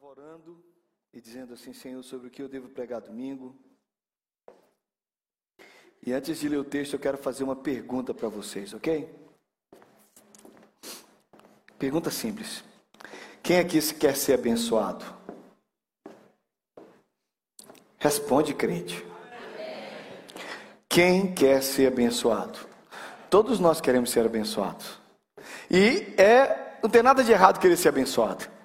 Estava orando e dizendo assim, Senhor, sobre o que eu devo pregar domingo. E antes de ler o texto, eu quero fazer uma pergunta para vocês, ok? Pergunta simples. Quem aqui quer ser abençoado? Responde, crente. Quem quer ser abençoado? Todos nós queremos ser abençoados. E é, não tem nada de errado querer ser abençoado.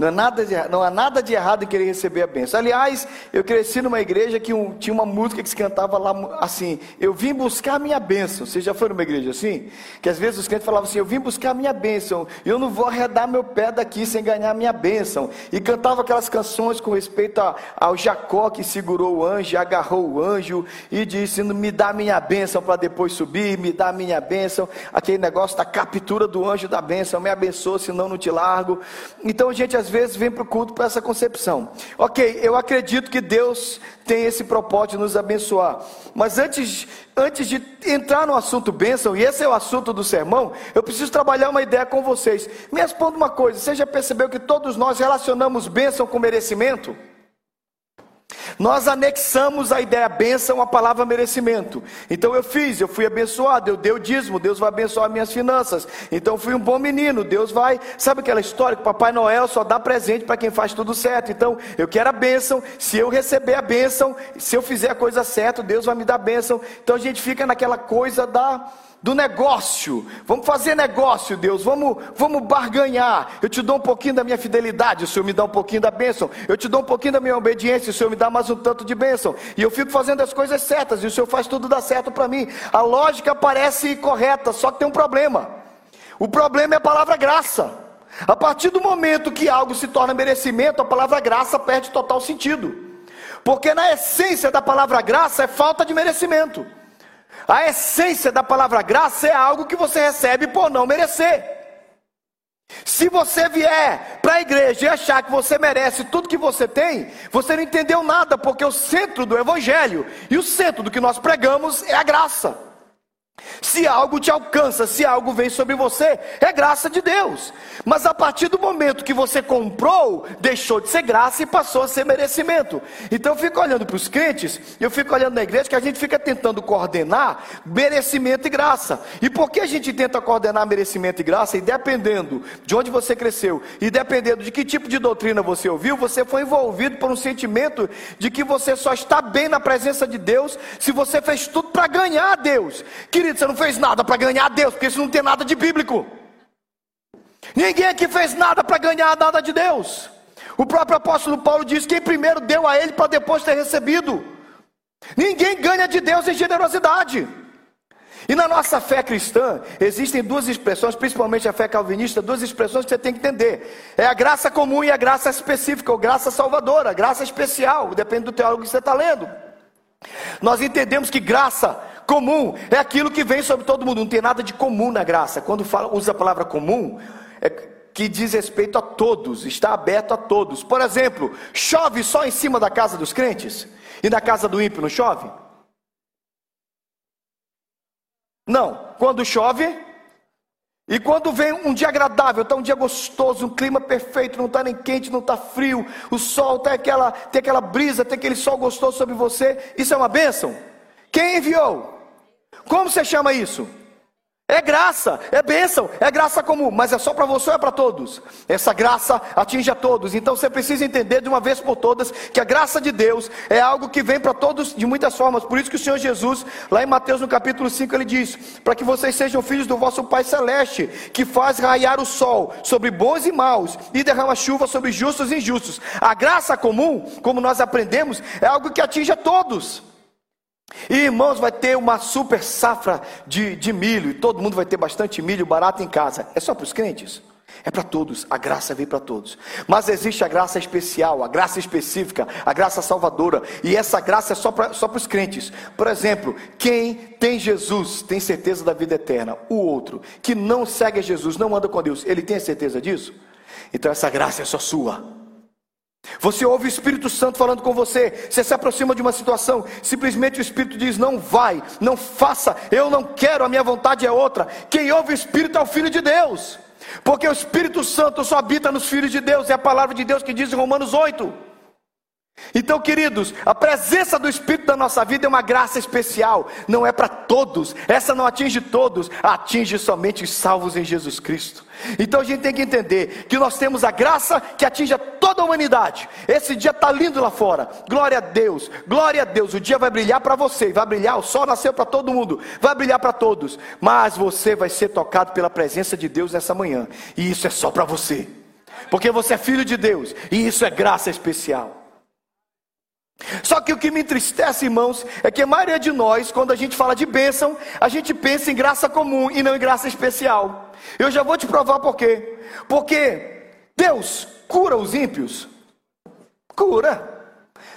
Não, é nada de, não há nada de errado em querer receber a bênção. Aliás, eu cresci numa igreja que um, tinha uma música que se cantava lá assim: Eu vim buscar a minha bênção. Você já foi numa igreja assim? Que às vezes os crentes falavam assim: Eu vim buscar a minha bênção. Eu não vou arredar meu pé daqui sem ganhar a minha bênção. E cantava aquelas canções com respeito a, ao Jacó que segurou o anjo, agarrou o anjo e disse: Me dá minha bênção para depois subir, me dá minha bênção. Aquele negócio da captura do anjo da bênção: Me abençoa, senão não te largo. Então, gente, às vezes vem para o culto para essa concepção. Ok, eu acredito que Deus tem esse propósito de nos abençoar. Mas antes, antes de entrar no assunto bênção, e esse é o assunto do sermão, eu preciso trabalhar uma ideia com vocês. Me responda uma coisa: você já percebeu que todos nós relacionamos bênção com merecimento? Nós anexamos a ideia bênção à palavra merecimento. Então eu fiz, eu fui abençoado, eu dei o dízimo, Deus vai abençoar minhas finanças. Então eu fui um bom menino, Deus vai. Sabe aquela história que Papai Noel só dá presente para quem faz tudo certo? Então eu quero a bênção, se eu receber a bênção, se eu fizer a coisa certa, Deus vai me dar a bênção. Então a gente fica naquela coisa da do negócio. Vamos fazer negócio, Deus. Vamos, vamos barganhar. Eu te dou um pouquinho da minha fidelidade, o Senhor me dá um pouquinho da bênção. Eu te dou um pouquinho da minha obediência, o Senhor me dá mais um tanto de bênção. E eu fico fazendo as coisas certas e o Senhor faz tudo dar certo para mim. A lógica parece correta, só que tem um problema. O problema é a palavra graça. A partir do momento que algo se torna merecimento, a palavra graça perde total sentido. Porque na essência da palavra graça é falta de merecimento. A essência da palavra graça é algo que você recebe por não merecer. Se você vier para a igreja e achar que você merece tudo que você tem, você não entendeu nada, porque o centro do evangelho e o centro do que nós pregamos é a graça. Se algo te alcança, se algo vem sobre você, é graça de Deus. Mas a partir do momento que você comprou, deixou de ser graça e passou a ser merecimento. Então eu fico olhando para os crentes, eu fico olhando na igreja que a gente fica tentando coordenar merecimento e graça. E por que a gente tenta coordenar merecimento e graça? E dependendo de onde você cresceu, e dependendo de que tipo de doutrina você ouviu, você foi envolvido por um sentimento de que você só está bem na presença de Deus se você fez tudo para ganhar a Deus. Querido, querido, você não fez nada para ganhar a Deus, porque isso não tem nada de bíblico. Ninguém aqui fez nada para ganhar nada de Deus. O próprio apóstolo Paulo diz: quem primeiro deu a ele para depois ter recebido. Ninguém ganha de Deus em generosidade. E na nossa fé cristã, existem duas expressões, principalmente a fé calvinista, duas expressões que você tem que entender: é a graça comum e a graça específica, ou graça salvadora, graça especial, depende do teólogo que você está lendo. Nós entendemos que graça comum é aquilo que vem sobre todo mundo, não tem nada de comum na graça. Quando fala, usa a palavra comum, é que diz respeito a todos, está aberto a todos. Por exemplo, chove só em cima da casa dos crentes? E na casa do ímpio não chove? Não, quando chove, e quando vem um dia agradável, está um dia gostoso, um clima perfeito, não está nem quente, não está frio, o sol tem aquela, tem aquela brisa, tem aquele sol gostoso sobre você, isso é uma bênção? Quem enviou? Como você chama isso? É graça, é bênção, é graça comum, mas é só para você ou é para todos? Essa graça atinge a todos, então você precisa entender de uma vez por todas que a graça de Deus é algo que vem para todos de muitas formas. Por isso que o Senhor Jesus, lá em Mateus no capítulo 5, ele diz: Para que vocês sejam filhos do vosso Pai Celeste, que faz raiar o sol sobre bons e maus e derrama chuva sobre justos e injustos. A graça comum, como nós aprendemos, é algo que atinge a todos. E irmãos, vai ter uma super safra de, de milho, e todo mundo vai ter bastante milho barato em casa. É só para os crentes? É para todos, a graça vem para todos. Mas existe a graça especial, a graça específica, a graça salvadora, e essa graça é só para só os crentes. Por exemplo, quem tem Jesus tem certeza da vida eterna. O outro, que não segue Jesus, não anda com Deus, ele tem certeza disso? Então essa graça é só sua. Você ouve o Espírito Santo falando com você, você se aproxima de uma situação, simplesmente o Espírito diz: não vai, não faça, eu não quero, a minha vontade é outra. Quem ouve o Espírito é o Filho de Deus. Porque o Espírito Santo só habita nos filhos de Deus, é a palavra de Deus que diz em Romanos 8. Então, queridos, a presença do Espírito na nossa vida é uma graça especial, não é para todos, essa não atinge todos, atinge somente os salvos em Jesus Cristo. Então a gente tem que entender que nós temos a graça que atinge a toda a humanidade. Esse dia está lindo lá fora, glória a Deus, glória a Deus. O dia vai brilhar para você, vai brilhar, o sol nasceu para todo mundo, vai brilhar para todos, mas você vai ser tocado pela presença de Deus nessa manhã, e isso é só para você, porque você é filho de Deus, e isso é graça especial. Só que o que me entristece, irmãos, é que a maioria de nós, quando a gente fala de bênção, a gente pensa em graça comum e não em graça especial. Eu já vou te provar por quê. Porque Deus cura os ímpios? Cura.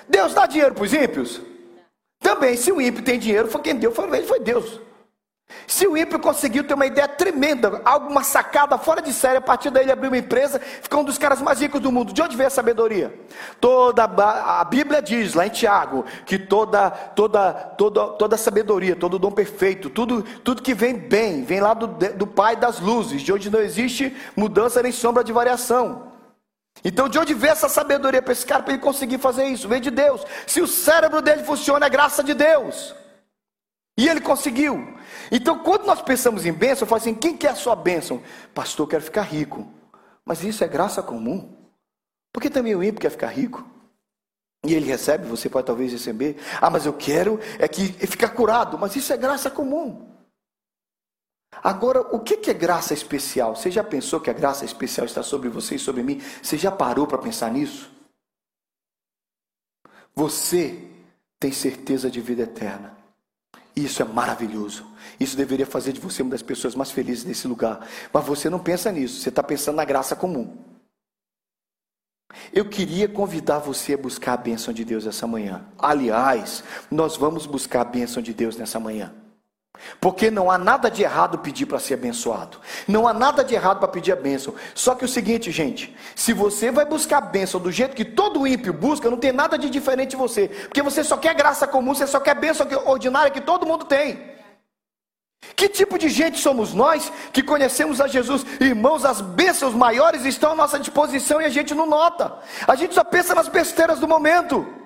Deus dá dinheiro para os ímpios? Também, se o ímpio tem dinheiro, foi quem deu, foi foi Deus. Se o ímpio conseguiu ter uma ideia tremenda, alguma sacada fora de série, a partir daí ele abriu uma empresa, ficou um dos caras mais ricos do mundo. De onde veio a sabedoria? Toda a Bíblia diz lá em Tiago que toda toda toda toda sabedoria, todo dom perfeito, tudo tudo que vem bem, vem lá do, do Pai das luzes, de onde não existe mudança nem sombra de variação. Então, de onde veio essa sabedoria para esse cara para ele conseguir fazer isso? Vem de Deus. Se o cérebro dele funciona, é graça de Deus. E ele conseguiu. Então, quando nós pensamos em bênção, eu falo assim: quem quer a sua bênção? Pastor, quero ficar rico. Mas isso é graça comum. Porque também o ímpio quer ficar rico. E ele recebe, você pode talvez receber. Ah, mas eu quero é que ficar curado. Mas isso é graça comum. Agora, o que é graça especial? Você já pensou que a graça especial está sobre você e sobre mim? Você já parou para pensar nisso? Você tem certeza de vida eterna. Isso é maravilhoso. Isso deveria fazer de você uma das pessoas mais felizes nesse lugar. Mas você não pensa nisso, você está pensando na graça comum. Eu queria convidar você a buscar a bênção de Deus essa manhã. Aliás, nós vamos buscar a bênção de Deus nessa manhã. Porque não há nada de errado pedir para ser abençoado. Não há nada de errado para pedir a bênção. Só que o seguinte, gente: se você vai buscar a bênção do jeito que todo ímpio busca, não tem nada de diferente de você. Porque você só quer graça comum, você só quer bênção ordinária que todo mundo tem. Que tipo de gente somos nós que conhecemos a Jesus? Irmãos, as bênçãos maiores estão à nossa disposição e a gente não nota. A gente só pensa nas besteiras do momento.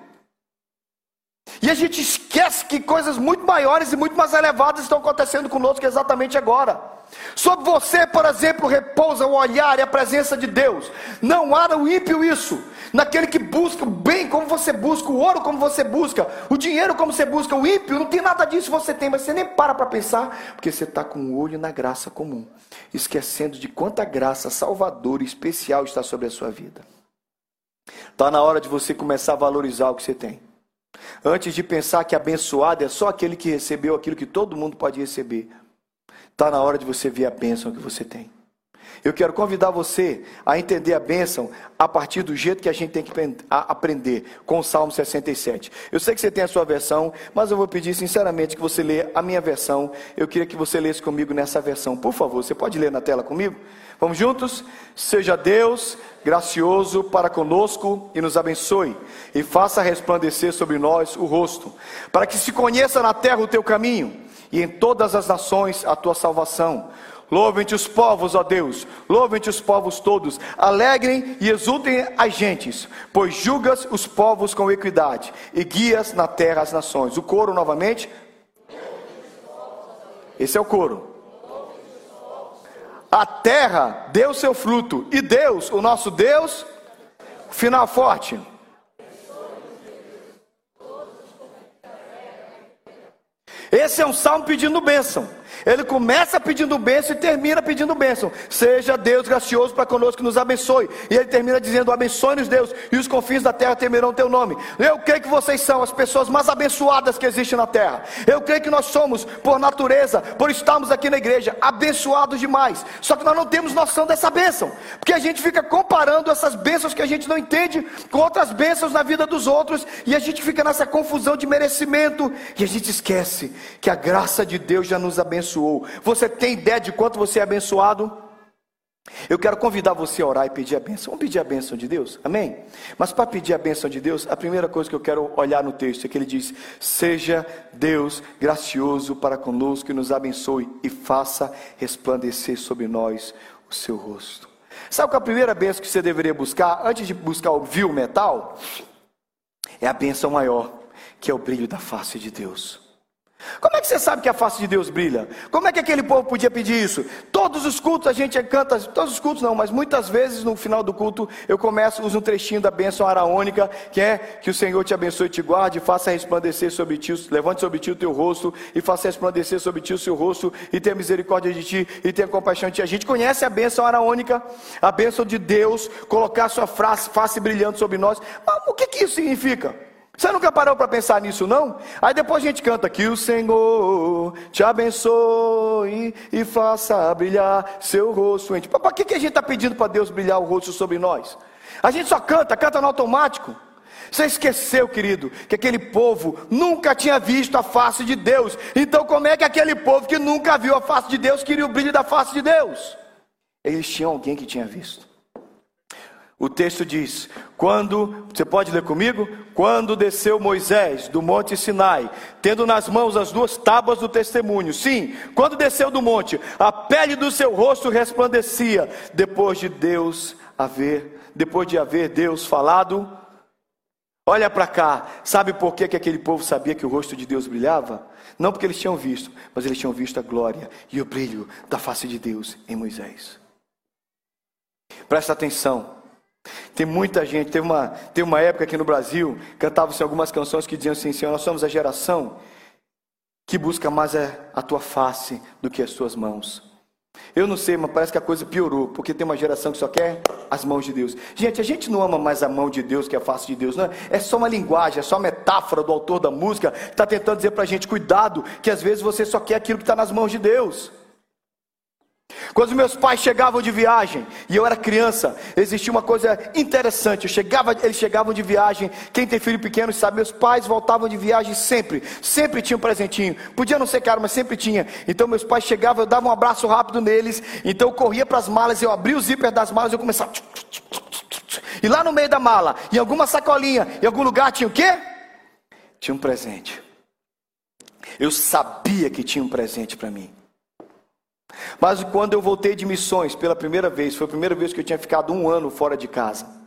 E a gente esquece que coisas muito maiores e muito mais elevadas estão acontecendo conosco exatamente agora. Sobre você, por exemplo, repousa o olhar e a presença de Deus. Não há no ímpio isso. Naquele que busca o bem como você busca, o ouro como você busca, o dinheiro como você busca, o ímpio, não tem nada disso você tem, mas você nem para para pensar, porque você está com o olho na graça comum, esquecendo de quanta graça salvadora e especial está sobre a sua vida. Está na hora de você começar a valorizar o que você tem. Antes de pensar que abençoado é só aquele que recebeu aquilo que todo mundo pode receber. Está na hora de você ver a bênção que você tem. Eu quero convidar você a entender a bênção a partir do jeito que a gente tem que aprender, com o Salmo 67. Eu sei que você tem a sua versão, mas eu vou pedir sinceramente que você lê a minha versão. Eu queria que você lesse comigo nessa versão. Por favor, você pode ler na tela comigo? Vamos juntos? Seja Deus gracioso para conosco e nos abençoe, e faça resplandecer sobre nós o rosto, para que se conheça na terra o teu caminho, e em todas as nações a tua salvação. Louvem-te os povos, ó Deus, louvem-te os povos todos, alegrem e exultem as gentes, pois julgas os povos com equidade e guias na terra as nações. O coro novamente. Esse é o coro. A terra deu seu fruto, e Deus, o nosso Deus, final forte. Esse é um salmo pedindo bênção. Ele começa pedindo bênção e termina pedindo bênção. Seja Deus gracioso para conosco que nos abençoe. E ele termina dizendo: abençoe-nos Deus, e os confins da terra temerão teu nome. Eu creio que vocês são as pessoas mais abençoadas que existem na terra. Eu creio que nós somos, por natureza, por estarmos aqui na igreja, abençoados demais. Só que nós não temos noção dessa bênção, porque a gente fica comparando essas bênçãos que a gente não entende com outras bênçãos na vida dos outros, e a gente fica nessa confusão de merecimento, e a gente esquece que a graça de Deus já nos abençoou abençoou. Você tem ideia de quanto você é abençoado? Eu quero convidar você a orar e pedir a bênção. Vamos pedir a bênção de Deus? Amém? Mas para pedir a bênção de Deus, a primeira coisa que eu quero olhar no texto é que ele diz: Seja Deus gracioso para conosco e nos abençoe e faça resplandecer sobre nós o seu rosto. Sabe qual é a primeira bênção que você deveria buscar antes de buscar o vil metal? É a bênção maior, que é o brilho da face de Deus. Como é que você sabe que a face de Deus brilha? Como é que aquele povo podia pedir isso? Todos os cultos a gente canta, todos os cultos não, mas muitas vezes no final do culto eu começo, uso um trechinho da bênção araônica, que é que o Senhor te abençoe e te guarde, faça resplandecer sobre ti, levante sobre ti o teu rosto e faça resplandecer sobre ti o seu rosto e tenha misericórdia de ti e tenha compaixão de ti. A gente conhece a bênção araônica, a bênção de Deus, colocar sua face, face brilhando sobre nós. Mas o que, que isso significa? Você nunca parou para pensar nisso, não? Aí depois a gente canta que o Senhor te abençoe e faça brilhar seu rosto. Para que, que a gente está pedindo para Deus brilhar o rosto sobre nós? A gente só canta, canta no automático. Você esqueceu, querido, que aquele povo nunca tinha visto a face de Deus. Então, como é que aquele povo que nunca viu a face de Deus queria o brilho da face de Deus? Eles tinham alguém que tinha visto. O texto diz: quando, você pode ler comigo? Quando desceu Moisés do monte Sinai, tendo nas mãos as duas tábuas do testemunho. Sim, quando desceu do monte, a pele do seu rosto resplandecia, depois de Deus haver, depois de haver Deus falado. Olha para cá, sabe por que, que aquele povo sabia que o rosto de Deus brilhava? Não porque eles tinham visto, mas eles tinham visto a glória e o brilho da face de Deus em Moisés. Presta atenção. Tem muita gente, teve uma, teve uma época aqui no Brasil, cantavam-se algumas canções que diziam assim, Senhor, nós somos a geração que busca mais a tua face do que as tuas mãos. Eu não sei, mas parece que a coisa piorou, porque tem uma geração que só quer as mãos de Deus. Gente, a gente não ama mais a mão de Deus que a face de Deus, não é? É só uma linguagem, é só uma metáfora do autor da música que está tentando dizer para a gente, cuidado, que às vezes você só quer aquilo que está nas mãos de Deus. Quando meus pais chegavam de viagem e eu era criança, existia uma coisa interessante. Eu chegava, eles chegavam de viagem. Quem tem filho pequeno sabe, meus pais voltavam de viagem sempre, sempre tinha um presentinho. Podia não ser caro, mas sempre tinha. Então meus pais chegavam, eu dava um abraço rápido neles. Então eu corria para as malas, eu abria o zíper das malas, e eu começava. E lá no meio da mala, em alguma sacolinha, em algum lugar tinha o quê? Tinha um presente. Eu sabia que tinha um presente para mim. Mas quando eu voltei de missões pela primeira vez, foi a primeira vez que eu tinha ficado um ano fora de casa.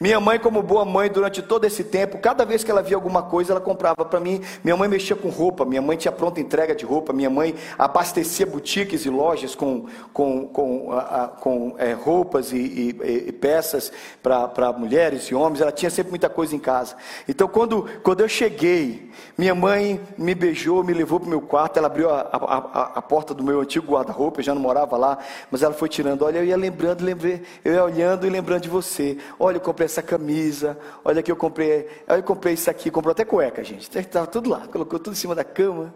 Minha mãe, como boa mãe, durante todo esse tempo, cada vez que ela via alguma coisa, ela comprava para mim. Minha mãe mexia com roupa, minha mãe tinha pronta entrega de roupa, minha mãe abastecia boutiques e lojas com, com, com, com é, roupas e, e, e peças para mulheres e homens. Ela tinha sempre muita coisa em casa. Então, quando, quando eu cheguei, minha mãe me beijou, me levou para o meu quarto. Ela abriu a, a, a porta do meu antigo guarda-roupa, eu já não morava lá, mas ela foi tirando. Olha, eu ia lembrando, lembrei, eu ia olhando e lembrando de você. Olha, eu comprei essa camisa, olha que eu comprei, olha, eu comprei isso aqui, comprou até cueca, gente. Estava tudo lá, colocou tudo em cima da cama.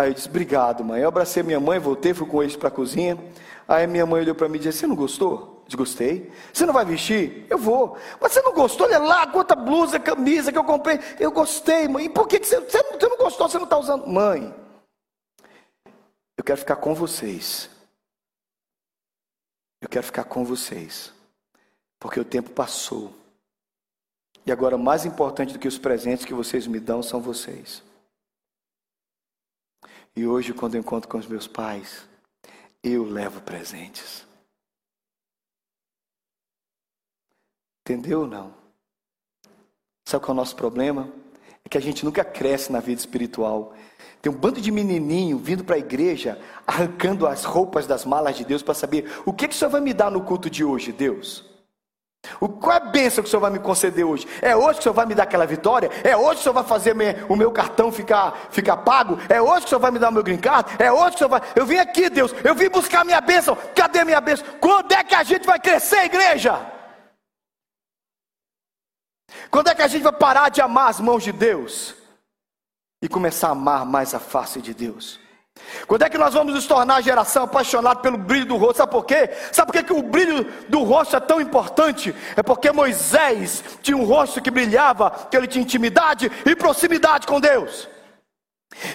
Aí eu disse, obrigado, mãe. Eu abracei minha mãe, voltei, fui com eles para a cozinha. Aí minha mãe olhou para mim e disse, você não gostou? Desgostei. Você não vai vestir? Eu vou. Mas você não gostou? Olha lá, quanta blusa, camisa que eu comprei. Eu gostei, mãe. E por que, que você, você, você não gostou? Você não está usando? Mãe, eu quero ficar com vocês. Eu quero ficar com vocês. Porque o tempo passou. E agora, mais importante do que os presentes que vocês me dão são vocês. E hoje, quando eu encontro com os meus pais, eu levo presentes. Entendeu ou não? Sabe qual é o nosso problema? É que a gente nunca cresce na vida espiritual. Tem um bando de menininho vindo para a igreja, arrancando as roupas das malas de Deus para saber o que, que o Senhor vai me dar no culto de hoje, Deus. O, qual é a bênção que o Senhor vai me conceder hoje? É hoje que o Senhor vai me dar aquela vitória? É hoje que o Senhor vai fazer o meu cartão ficar, ficar pago? É hoje que o Senhor vai me dar o meu green card? É hoje que o Senhor vai. Eu vim aqui, Deus, eu vim buscar minha bênção. Cadê minha bênção? Quando é que a gente vai crescer, igreja? Quando é que a gente vai parar de amar as mãos de Deus e começar a amar mais a face de Deus? Quando é que nós vamos nos tornar a geração apaixonada pelo brilho do rosto? Sabe por quê? Sabe por quê que o brilho do rosto é tão importante? É porque Moisés tinha um rosto que brilhava, que ele tinha intimidade e proximidade com Deus.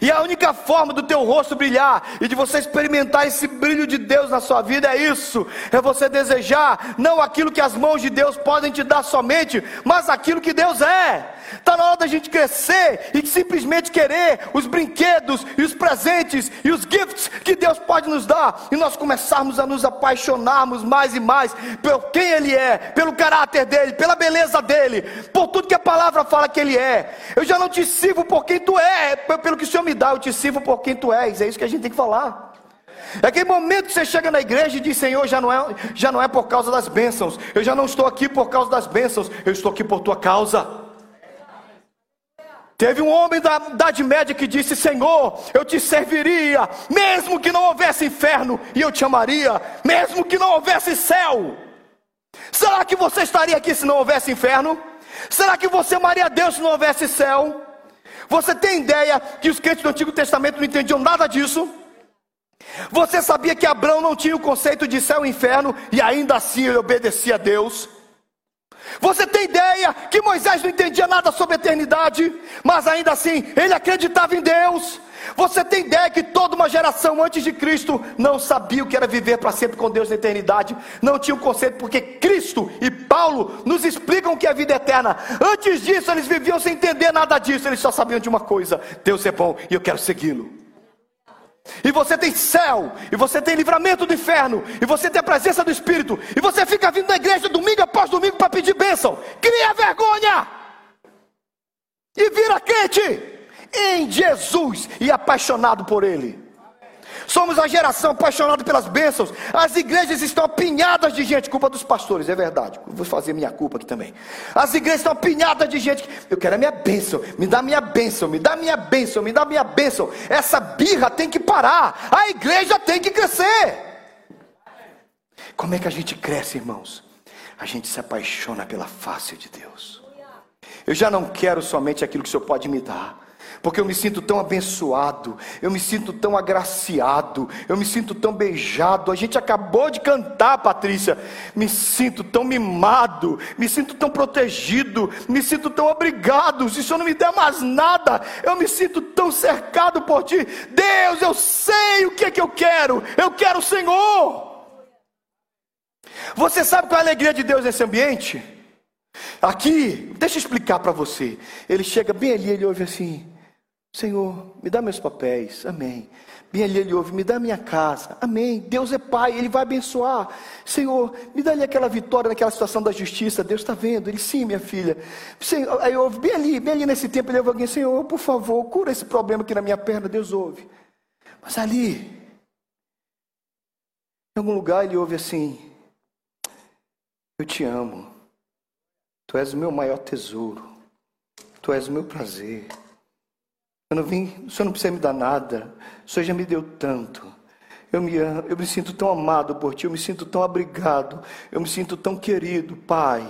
E a única forma do teu rosto brilhar e de você experimentar esse brilho de Deus na sua vida é isso: é você desejar não aquilo que as mãos de Deus podem te dar somente, mas aquilo que Deus é. Está na hora da gente crescer e simplesmente querer os brinquedos e os presentes e os gifts que Deus pode nos dar, e nós começarmos a nos apaixonarmos mais e mais por quem Ele é, pelo caráter dele, pela beleza dele, por tudo que a palavra fala que Ele é. Eu já não te sirvo por quem tu é, pelo que o Senhor me dá, eu te sirvo por quem tu és. É isso que a gente tem que falar. É aquele momento que você chega na igreja e diz: Senhor, já não, é, já não é por causa das bênçãos, eu já não estou aqui por causa das bênçãos, eu estou aqui por tua causa. Teve um homem da Idade Média que disse: Senhor, eu te serviria, mesmo que não houvesse inferno, e eu te amaria, mesmo que não houvesse céu. Será que você estaria aqui se não houvesse inferno? Será que você amaria Deus se não houvesse céu? Você tem ideia que os crentes do Antigo Testamento não entendiam nada disso? Você sabia que Abraão não tinha o conceito de céu e inferno e ainda assim ele obedecia a Deus? Você tem ideia que Moisés não entendia nada sobre a eternidade, mas ainda assim ele acreditava em Deus? Você tem ideia que toda uma geração antes de Cristo não sabia o que era viver para sempre com Deus na eternidade? Não tinha o um conceito, porque Cristo e Paulo nos explicam o que é vida eterna. Antes disso, eles viviam sem entender nada disso, eles só sabiam de uma coisa: Deus é bom e eu quero segui-lo. E você tem céu, e você tem livramento do inferno, e você tem a presença do Espírito, e você fica vindo na igreja domingo após domingo para pedir bênção. Cria vergonha! E vira crente em Jesus e apaixonado por Ele. Somos a geração apaixonada pelas bênçãos. As igrejas estão apinhadas de gente, culpa dos pastores, é verdade. Vou fazer minha culpa aqui também. As igrejas estão apinhadas de gente. Eu quero a minha bênção, me dá minha bênção, me dá minha bênção, me dá minha bênção. Essa birra tem que parar. A igreja tem que crescer. Como é que a gente cresce, irmãos? A gente se apaixona pela face de Deus. Eu já não quero somente aquilo que o Senhor pode me dar porque eu me sinto tão abençoado, eu me sinto tão agraciado, eu me sinto tão beijado. A gente acabou de cantar, Patrícia. Me sinto tão mimado, me sinto tão protegido, me sinto tão obrigado. Se o Senhor não me der mais nada, eu me sinto tão cercado por Ti. Deus, eu sei o que é que eu quero, eu quero o Senhor. Você sabe qual é a alegria de Deus nesse ambiente? Aqui, deixa eu explicar para você. Ele chega bem ali, ele ouve assim: Senhor, me dá meus papéis, amém. Bem ali ele ouve, me dá minha casa, amém. Deus é Pai, Ele vai abençoar. Senhor, me dá ali aquela vitória naquela situação da justiça, Deus está vendo. Ele, sim, minha filha. Senhor, aí ouve, bem ali, bem ali nesse tempo, ele ouve alguém, Senhor, por favor, cura esse problema aqui na minha perna, Deus ouve. Mas ali, em algum lugar, ele ouve assim: Eu te amo, Tu és o meu maior tesouro, Tu és o meu prazer. Eu não vim, o Senhor não precisa me dar nada. O Senhor já me deu tanto. Eu me, eu me sinto tão amado por Ti, eu me sinto tão abrigado, eu me sinto tão querido, Pai.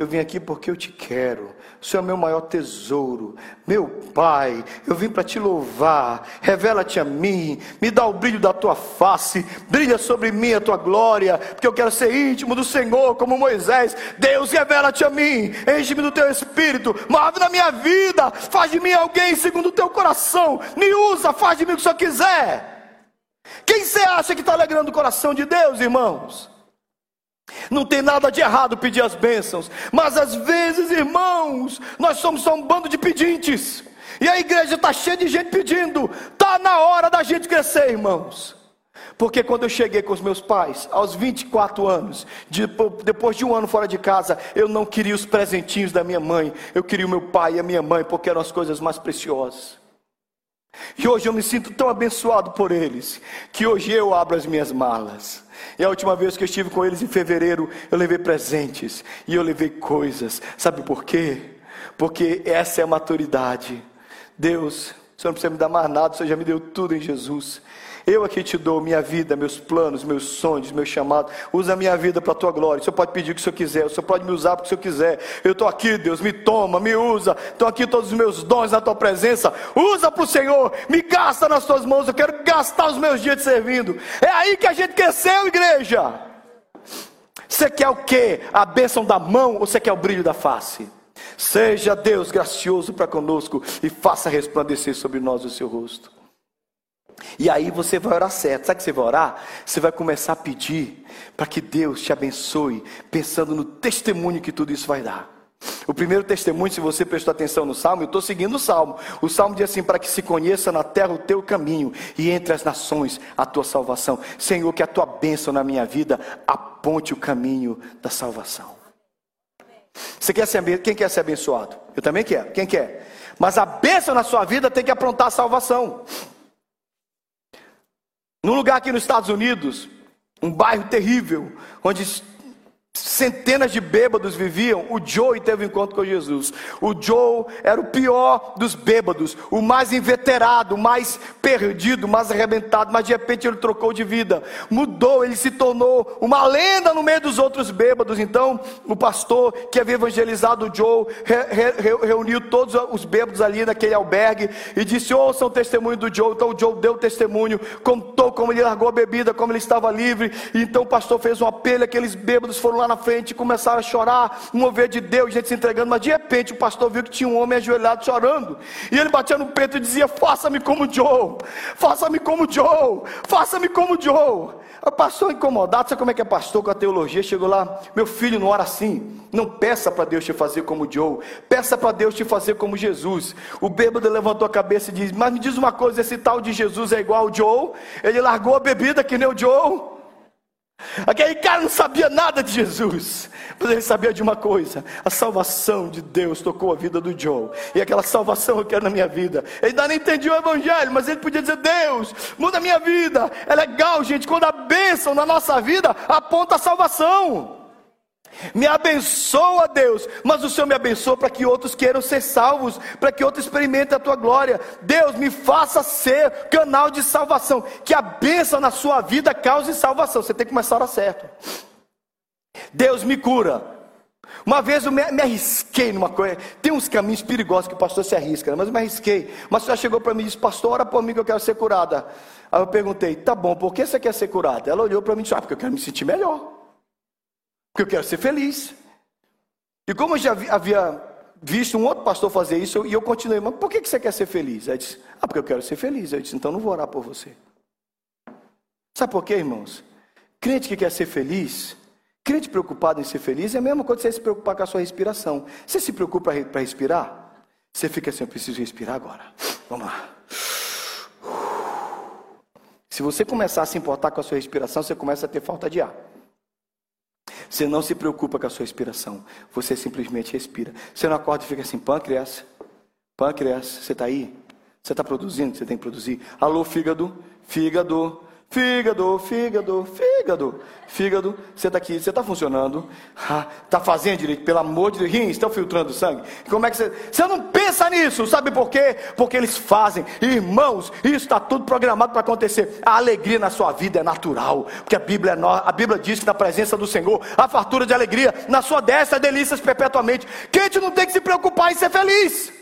Eu vim aqui porque eu te quero. O Senhor é meu maior tesouro. Meu Pai, eu vim para te louvar. Revela-te a mim. Me dá o brilho da tua face. Brilha sobre mim a tua glória. Porque eu quero ser íntimo do Senhor, como Moisés. Deus, revela-te a mim. Enche-me do teu espírito. Move na minha vida. Faz de mim alguém segundo o teu coração. Me usa, faz de mim o que o Senhor quiser. Quem você acha que está alegrando o coração de Deus, irmãos? Não tem nada de errado pedir as bênçãos, mas às vezes, irmãos, nós somos só um bando de pedintes, e a igreja está cheia de gente pedindo, está na hora da gente crescer, irmãos. Porque quando eu cheguei com os meus pais, aos 24 anos, de, depois de um ano fora de casa, eu não queria os presentinhos da minha mãe, eu queria o meu pai e a minha mãe, porque eram as coisas mais preciosas. E hoje eu me sinto tão abençoado por eles, que hoje eu abro as minhas malas. E a última vez que eu estive com eles em fevereiro, eu levei presentes e eu levei coisas. Sabe por quê? Porque essa é a maturidade. Deus, o Senhor não precisa me dar mais nada, o Senhor já me deu tudo em Jesus. Eu aqui te dou minha vida, meus planos, meus sonhos, meu chamado. Usa a minha vida para a tua glória. O Senhor pode pedir o que o Senhor quiser. O Senhor pode me usar para o que o Senhor quiser. Eu estou aqui, Deus, me toma, me usa. Estão aqui todos os meus dons na tua presença. Usa para o Senhor. Me gasta nas tuas mãos. Eu quero gastar os meus dias te servindo. É aí que a gente cresceu, igreja. Você quer o quê? A bênção da mão ou você quer o brilho da face? Seja Deus gracioso para conosco e faça resplandecer sobre nós o seu rosto. E aí você vai orar certo. Sabe o que você vai orar? Você vai começar a pedir para que Deus te abençoe, pensando no testemunho que tudo isso vai dar. O primeiro testemunho, se você prestou atenção no salmo, eu estou seguindo o salmo. O salmo diz assim: para que se conheça na terra o teu caminho e entre as nações a tua salvação. Senhor, que a tua bênção na minha vida aponte o caminho da salvação. Você quer ser, quem quer ser abençoado? Eu também quero. Quem quer? Mas a bênção na sua vida tem que aprontar a salvação. Num lugar aqui nos Estados Unidos, um bairro terrível, onde Centenas de bêbados viviam. O Joe teve um encontro com Jesus. O Joe era o pior dos bêbados, o mais inveterado, o mais perdido, o mais arrebentado. Mas de repente ele trocou de vida, mudou, ele se tornou uma lenda no meio dos outros bêbados. Então o pastor que havia evangelizado o Joe re, re, reuniu todos os bêbados ali naquele albergue e disse: Ouçam o testemunho do Joe. Então o Joe deu testemunho, contou como ele largou a bebida, como ele estava livre. E então o pastor fez um apelo, aqueles bêbados foram lá na frente, começaram a chorar, mover de Deus, gente se entregando, mas de repente o pastor viu que tinha um homem ajoelhado chorando, e ele batia no peito e dizia: Faça-me como Joe, faça-me como Joe, faça-me como Joe. O pastor incomodado, sabe como é que é pastor com a teologia? Chegou lá, meu filho, não ora assim. Não peça para Deus te fazer como Joe, peça para Deus te fazer como Jesus. O bêbado levantou a cabeça e disse: Mas me diz uma coisa: esse tal de Jesus é igual ao Joe? Ele largou a bebida que nem o Joe. Aquele cara não sabia nada de Jesus, mas ele sabia de uma coisa: a salvação de Deus tocou a vida do Joe, e aquela salvação eu quero na minha vida. Ele ainda não entendia o Evangelho, mas ele podia dizer: Deus, muda a minha vida. É legal, gente, quando a bênção na nossa vida aponta a salvação. Me abençoa, Deus, mas o Senhor me abençoa para que outros queiram ser salvos, para que outros experimentem a tua glória. Deus, me faça ser canal de salvação, que a bênção na sua vida cause salvação. Você tem que começar a hora certa. Deus me cura. Uma vez eu me, me, arrisquei numa coisa. Tem uns caminhos perigosos que o pastor se arrisca, né? mas eu me arrisquei. Mas senhora chegou para mim e disse: Pastor, ora por mim que eu quero ser curada. Aí eu perguntei: Tá bom, por que você quer ser curada? Ela olhou para mim e disse: Ah, porque eu quero me sentir melhor. Porque eu quero ser feliz. E como eu já havia visto um outro pastor fazer isso, e eu continuei, mas por que você quer ser feliz? Aí disse, ah, porque eu quero ser feliz. Eu disse, então não vou orar por você. Sabe por quê, irmãos? Crente que quer ser feliz, crente preocupado em ser feliz, é a mesma coisa que você se preocupar com a sua respiração. Você se preocupa para respirar? Você fica assim, eu preciso respirar agora. Vamos lá. Se você começar a se importar com a sua respiração, você começa a ter falta de ar. Você não se preocupa com a sua respiração. Você simplesmente respira. Você não acorda e fica assim, pâncreas, pâncreas, você está aí? Você está produzindo? Você tem que produzir. Alô, fígado, fígado, Fígado, fígado, fígado, fígado, você está aqui, você está funcionando, está ah, fazendo direito, pelo amor de Deus, rins estão filtrando sangue. Como é que você. Você não pensa nisso, sabe por quê? Porque eles fazem, irmãos, isso está tudo programado para acontecer. A alegria na sua vida é natural, porque a Bíblia, é no... a Bíblia diz que na presença do Senhor, a fartura de alegria, na sua destra, delícias perpetuamente. Quem não tem que se preocupar em ser feliz.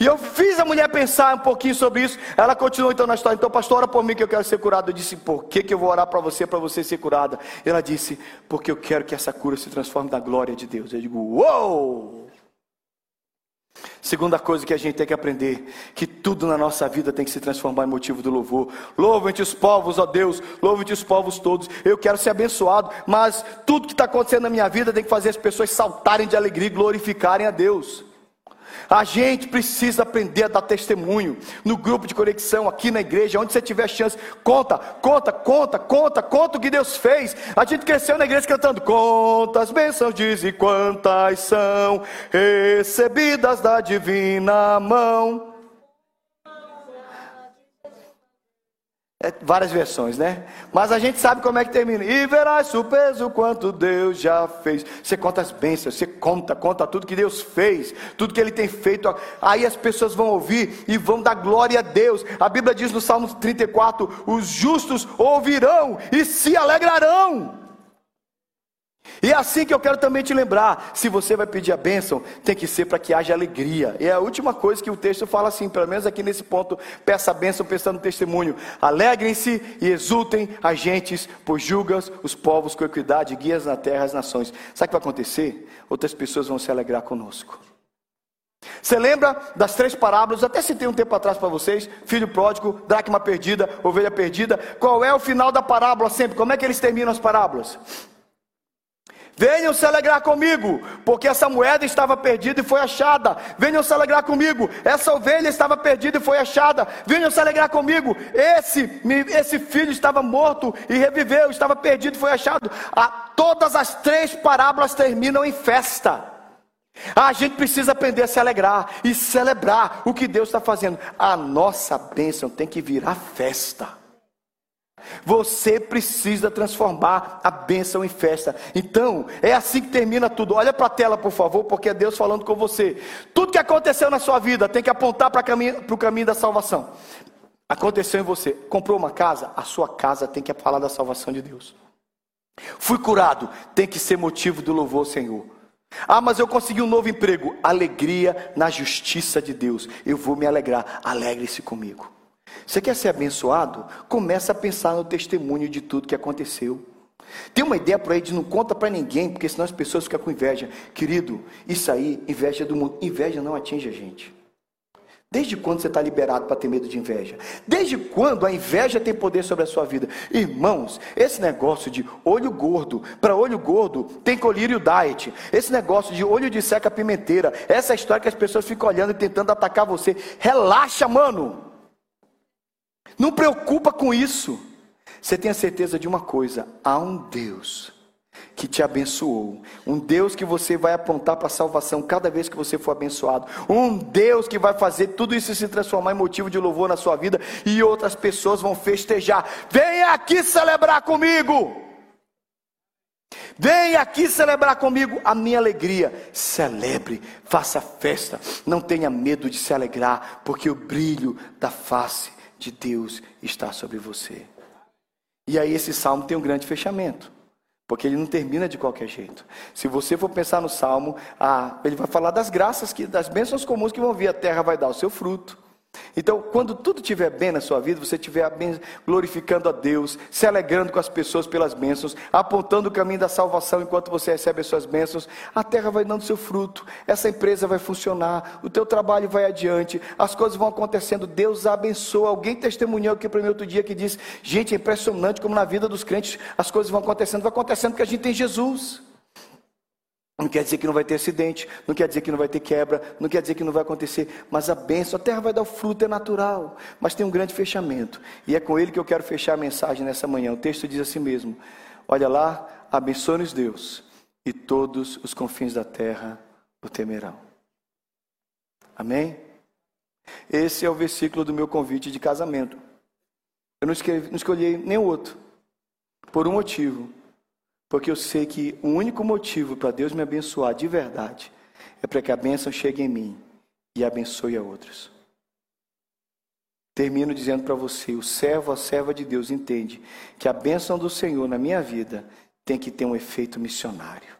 E eu fiz a mulher pensar um pouquinho sobre isso. Ela continuou então na história. Então, pastor, ora por mim que eu quero ser curada. Eu disse, por que, que eu vou orar para você, para você ser curada? Ela disse, porque eu quero que essa cura se transforme na glória de Deus. Eu digo, uou! Segunda coisa que a gente tem que aprender, que tudo na nossa vida tem que se transformar em motivo do louvor. Louve-te os povos, ó Deus, louve-te os povos todos. Eu quero ser abençoado, mas tudo que está acontecendo na minha vida tem que fazer as pessoas saltarem de alegria e glorificarem a Deus. A gente precisa aprender a dar testemunho no grupo de conexão, aqui na igreja, onde você tiver chance. Conta, conta, conta, conta, conta o que Deus fez. A gente cresceu na igreja cantando: Quantas bênçãos diz e quantas são recebidas da divina mão. É, várias versões, né? Mas a gente sabe como é que termina. E verás surpreso quanto Deus já fez. Você conta as bênçãos, você conta, conta tudo que Deus fez, tudo que Ele tem feito. Aí as pessoas vão ouvir e vão dar glória a Deus. A Bíblia diz no Salmo 34: os justos ouvirão e se alegrarão. E é assim que eu quero também te lembrar: se você vai pedir a bênção, tem que ser para que haja alegria. E é a última coisa que o texto fala assim, pelo menos aqui nesse ponto, peça a bênção pensando no testemunho. Alegrem-se e exultem as gentes, pois julgas os povos com equidade, guias na terra as nações. Sabe o que vai acontecer? Outras pessoas vão se alegrar conosco. Você lembra das três parábolas? Até citei um tempo atrás para vocês: filho pródigo, dracma perdida, ovelha perdida. Qual é o final da parábola sempre? Como é que eles terminam as parábolas? Venham se alegrar comigo, porque essa moeda estava perdida e foi achada. Venham se alegrar comigo, essa ovelha estava perdida e foi achada. Venham se alegrar comigo, esse, esse filho estava morto e reviveu, estava perdido e foi achado. A, todas as três parábolas terminam em festa. A gente precisa aprender a se alegrar e celebrar o que Deus está fazendo. A nossa bênção tem que virar festa. Você precisa transformar a bênção em festa. Então, é assim que termina tudo. Olha para a tela, por favor, porque é Deus falando com você. Tudo que aconteceu na sua vida tem que apontar para o caminho da salvação. Aconteceu em você. Comprou uma casa? A sua casa tem que falar da salvação de Deus. Fui curado? Tem que ser motivo do louvor Senhor. Ah, mas eu consegui um novo emprego. Alegria na justiça de Deus. Eu vou me alegrar. Alegre-se comigo. Você quer ser abençoado? Começa a pensar no testemunho de tudo que aconteceu. Tem uma ideia por aí de não conta para ninguém, porque senão as pessoas ficam com inveja. Querido, isso aí, inveja do mundo. Inveja não atinge a gente. Desde quando você está liberado para ter medo de inveja? Desde quando a inveja tem poder sobre a sua vida? Irmãos, esse negócio de olho gordo, para olho gordo tem colírio diet. Esse negócio de olho de seca pimenteira, essa história que as pessoas ficam olhando e tentando atacar você. Relaxa, mano. Não preocupa com isso. Você tenha certeza de uma coisa: há um Deus que te abençoou, um Deus que você vai apontar para a salvação cada vez que você for abençoado, um Deus que vai fazer tudo isso se transformar em motivo de louvor na sua vida e outras pessoas vão festejar. Venha aqui celebrar comigo. Venha aqui celebrar comigo a minha alegria. Celebre, faça festa. Não tenha medo de se alegrar, porque o brilho da face de Deus está sobre você. E aí esse salmo tem um grande fechamento. Porque ele não termina de qualquer jeito. Se você for pensar no salmo, ah, ele vai falar das graças, que, das bênçãos comuns que vão vir, a terra vai dar o seu fruto. Então, quando tudo estiver bem na sua vida, você estiver glorificando a Deus, se alegrando com as pessoas pelas bênçãos, apontando o caminho da salvação enquanto você recebe as suas bênçãos, a terra vai dando seu fruto, essa empresa vai funcionar, o teu trabalho vai adiante, as coisas vão acontecendo, Deus abençoa. Alguém testemunhou aqui para mim outro dia que diz: gente, é impressionante como na vida dos crentes as coisas vão acontecendo, vai acontecendo porque a gente tem Jesus. Não quer dizer que não vai ter acidente, não quer dizer que não vai ter quebra, não quer dizer que não vai acontecer, mas a bênção, a terra vai dar o fruto, é natural, mas tem um grande fechamento, e é com ele que eu quero fechar a mensagem nessa manhã. O texto diz assim mesmo: Olha lá, abençoe-nos Deus, e todos os confins da terra o temerão. Amém? Esse é o versículo do meu convite de casamento. Eu não, não escolhi nenhum outro, por um motivo. Porque eu sei que o único motivo para Deus me abençoar de verdade é para que a bênção chegue em mim e abençoe a outros. Termino dizendo para você: o servo, a serva de Deus entende que a bênção do Senhor na minha vida tem que ter um efeito missionário.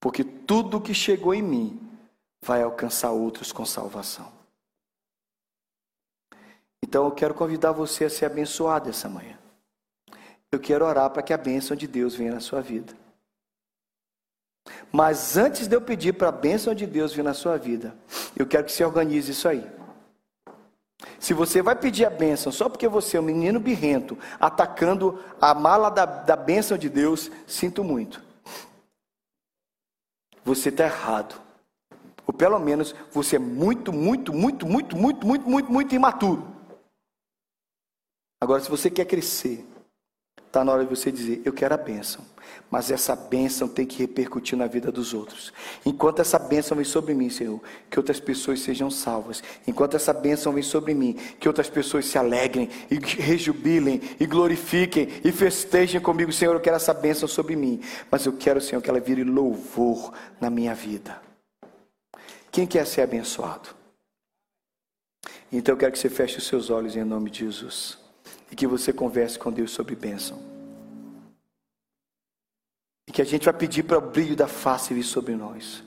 Porque tudo que chegou em mim vai alcançar outros com salvação. Então eu quero convidar você a ser abençoado essa manhã eu quero orar para que a bênção de Deus venha na sua vida. Mas antes de eu pedir para a bênção de Deus vir na sua vida, eu quero que você organize isso aí. Se você vai pedir a bênção só porque você é um menino birrento, atacando a mala da, da bênção de Deus, sinto muito. Você está errado. Ou pelo menos você é muito, muito, muito, muito, muito, muito, muito, muito imaturo. Agora, se você quer crescer, Está na hora de você dizer: Eu quero a bênção. Mas essa bênção tem que repercutir na vida dos outros. Enquanto essa bênção vem sobre mim, Senhor, que outras pessoas sejam salvas. Enquanto essa bênção vem sobre mim, que outras pessoas se alegrem e rejubilem e glorifiquem e festejem comigo, Senhor. Eu quero essa bênção sobre mim. Mas eu quero, Senhor, que ela vire louvor na minha vida. Quem quer ser abençoado? Então eu quero que você feche os seus olhos em nome de Jesus e que você converse com Deus sobre bênção. E que a gente vai pedir para o brilho da face vir sobre nós.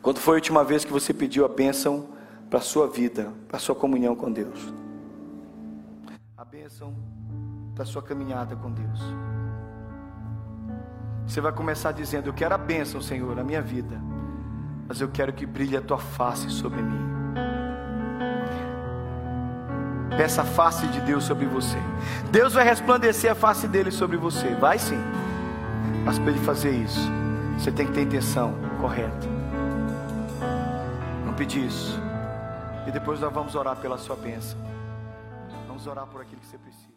Quando foi a última vez que você pediu a bênção para a sua vida, para a sua comunhão com Deus? A bênção da sua caminhada com Deus. Você vai começar dizendo: Eu quero a bênção, Senhor, na minha vida. mas eu quero que brilhe a tua face sobre mim. Peça a face de Deus sobre você. Deus vai resplandecer a face dele sobre você. Vai sim. Mas para ele fazer isso, você tem que ter intenção correta. Não pedir isso. E depois nós vamos orar pela sua bênção. Vamos orar por aquilo que você precisa.